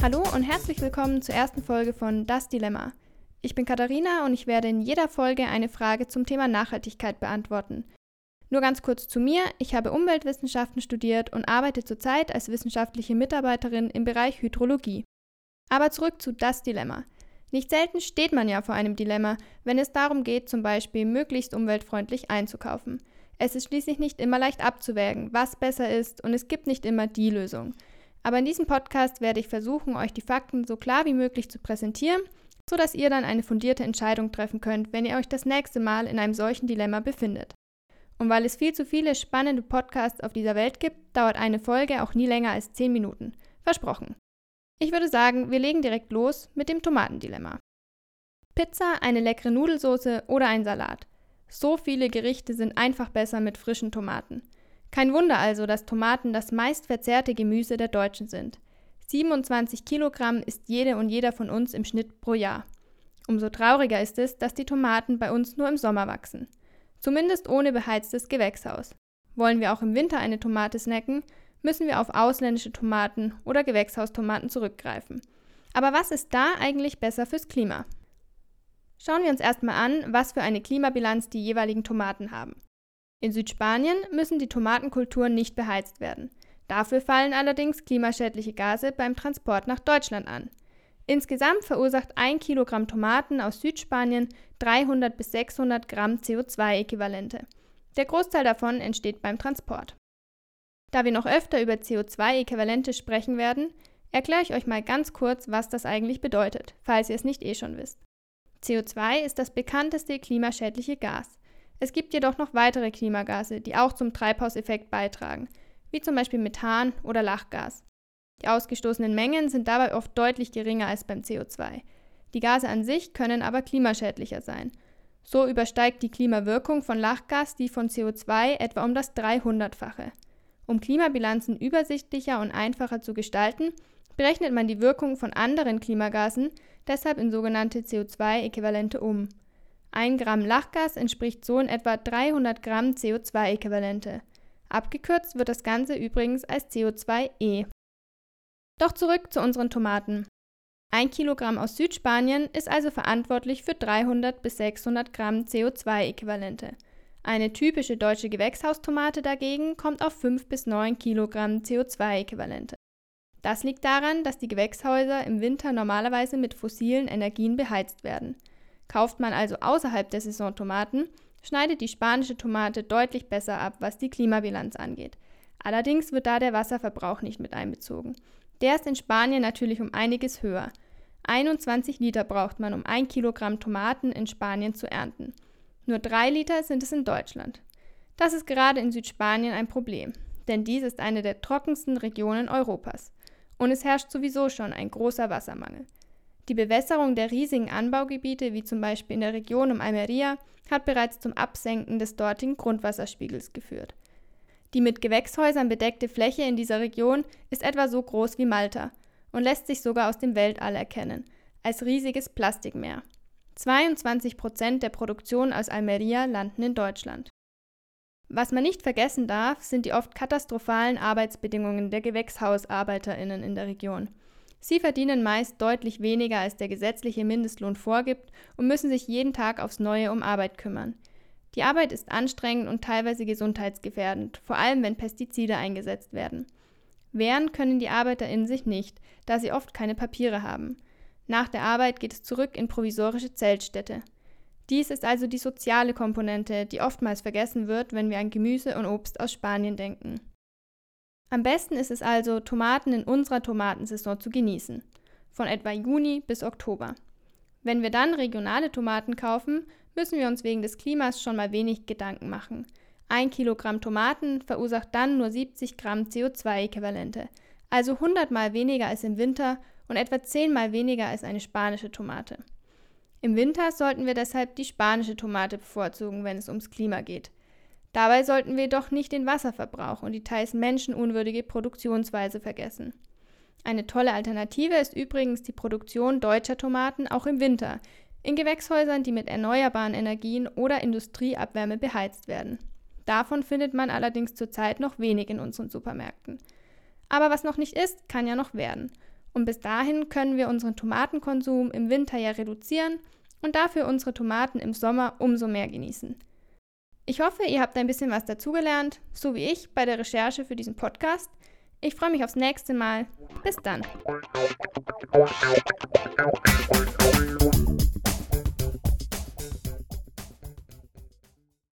Hallo und herzlich willkommen zur ersten Folge von Das Dilemma. Ich bin Katharina und ich werde in jeder Folge eine Frage zum Thema Nachhaltigkeit beantworten. Nur ganz kurz zu mir. Ich habe Umweltwissenschaften studiert und arbeite zurzeit als wissenschaftliche Mitarbeiterin im Bereich Hydrologie. Aber zurück zu das Dilemma. Nicht selten steht man ja vor einem Dilemma, wenn es darum geht, zum Beispiel möglichst umweltfreundlich einzukaufen. Es ist schließlich nicht immer leicht abzuwägen, was besser ist, und es gibt nicht immer die Lösung. Aber in diesem Podcast werde ich versuchen, euch die Fakten so klar wie möglich zu präsentieren, sodass ihr dann eine fundierte Entscheidung treffen könnt, wenn ihr euch das nächste Mal in einem solchen Dilemma befindet. Und weil es viel zu viele spannende Podcasts auf dieser Welt gibt, dauert eine Folge auch nie länger als 10 Minuten. Versprochen. Ich würde sagen, wir legen direkt los mit dem Tomatendilemma. Pizza, eine leckere Nudelsauce oder ein Salat. So viele Gerichte sind einfach besser mit frischen Tomaten. Kein Wunder also, dass Tomaten das meistverzehrte Gemüse der Deutschen sind. 27 Kilogramm ist jede und jeder von uns im Schnitt pro Jahr. Umso trauriger ist es, dass die Tomaten bei uns nur im Sommer wachsen. Zumindest ohne beheiztes Gewächshaus. Wollen wir auch im Winter eine Tomate snacken, müssen wir auf ausländische Tomaten oder Gewächshaustomaten zurückgreifen. Aber was ist da eigentlich besser fürs Klima? Schauen wir uns erstmal an, was für eine Klimabilanz die jeweiligen Tomaten haben. In Südspanien müssen die Tomatenkulturen nicht beheizt werden. Dafür fallen allerdings klimaschädliche Gase beim Transport nach Deutschland an. Insgesamt verursacht ein Kilogramm Tomaten aus Südspanien 300 bis 600 Gramm CO2-Äquivalente. Der Großteil davon entsteht beim Transport. Da wir noch öfter über CO2-Äquivalente sprechen werden, erkläre ich euch mal ganz kurz, was das eigentlich bedeutet, falls ihr es nicht eh schon wisst. CO2 ist das bekannteste klimaschädliche Gas. Es gibt jedoch noch weitere Klimagase, die auch zum Treibhauseffekt beitragen, wie zum Beispiel Methan oder Lachgas. Die ausgestoßenen Mengen sind dabei oft deutlich geringer als beim CO2. Die Gase an sich können aber klimaschädlicher sein. So übersteigt die Klimawirkung von Lachgas die von CO2 etwa um das 300-fache. Um Klimabilanzen übersichtlicher und einfacher zu gestalten, berechnet man die Wirkung von anderen Klimagasen deshalb in sogenannte CO2-Äquivalente um. Ein Gramm Lachgas entspricht so in etwa 300 Gramm CO2-Äquivalente. Abgekürzt wird das Ganze übrigens als CO2e. Doch zurück zu unseren Tomaten. Ein Kilogramm aus Südspanien ist also verantwortlich für 300 bis 600 Gramm CO2-Äquivalente. Eine typische deutsche Gewächshaustomate dagegen kommt auf 5 bis 9 Kilogramm CO2-Äquivalente. Das liegt daran, dass die Gewächshäuser im Winter normalerweise mit fossilen Energien beheizt werden. Kauft man also außerhalb der Saison Tomaten, schneidet die spanische Tomate deutlich besser ab, was die Klimabilanz angeht. Allerdings wird da der Wasserverbrauch nicht mit einbezogen. Der ist in Spanien natürlich um einiges höher. 21 Liter braucht man, um 1 Kilogramm Tomaten in Spanien zu ernten. Nur drei Liter sind es in Deutschland. Das ist gerade in Südspanien ein Problem, denn dies ist eine der trockensten Regionen Europas. Und es herrscht sowieso schon ein großer Wassermangel. Die Bewässerung der riesigen Anbaugebiete, wie zum Beispiel in der Region um Almeria, hat bereits zum Absenken des dortigen Grundwasserspiegels geführt. Die mit Gewächshäusern bedeckte Fläche in dieser Region ist etwa so groß wie Malta und lässt sich sogar aus dem Weltall erkennen, als riesiges Plastikmeer. 22 Prozent der Produktion aus Almeria landen in Deutschland. Was man nicht vergessen darf, sind die oft katastrophalen Arbeitsbedingungen der GewächshausarbeiterInnen in der Region. Sie verdienen meist deutlich weniger, als der gesetzliche Mindestlohn vorgibt und müssen sich jeden Tag aufs Neue um Arbeit kümmern. Die Arbeit ist anstrengend und teilweise gesundheitsgefährdend, vor allem wenn Pestizide eingesetzt werden. Wehren können die ArbeiterInnen sich nicht, da sie oft keine Papiere haben. Nach der Arbeit geht es zurück in provisorische Zeltstädte. Dies ist also die soziale Komponente, die oftmals vergessen wird, wenn wir an Gemüse und Obst aus Spanien denken. Am besten ist es also, Tomaten in unserer Tomatensaison zu genießen, von etwa Juni bis Oktober. Wenn wir dann regionale Tomaten kaufen, müssen wir uns wegen des Klimas schon mal wenig Gedanken machen. Ein Kilogramm Tomaten verursacht dann nur 70 Gramm CO2-Äquivalente, also 100 mal weniger als im Winter und etwa zehnmal weniger als eine spanische Tomate. Im Winter sollten wir deshalb die spanische Tomate bevorzugen, wenn es ums Klima geht. Dabei sollten wir jedoch nicht den Wasserverbrauch und die teils menschenunwürdige Produktionsweise vergessen. Eine tolle Alternative ist übrigens die Produktion deutscher Tomaten auch im Winter, in Gewächshäusern, die mit erneuerbaren Energien oder Industrieabwärme beheizt werden. Davon findet man allerdings zurzeit noch wenig in unseren Supermärkten. Aber was noch nicht ist, kann ja noch werden. Und bis dahin können wir unseren Tomatenkonsum im Winter ja reduzieren und dafür unsere Tomaten im Sommer umso mehr genießen. Ich hoffe, ihr habt ein bisschen was dazugelernt, so wie ich bei der Recherche für diesen Podcast. Ich freue mich aufs nächste Mal. Bis dann.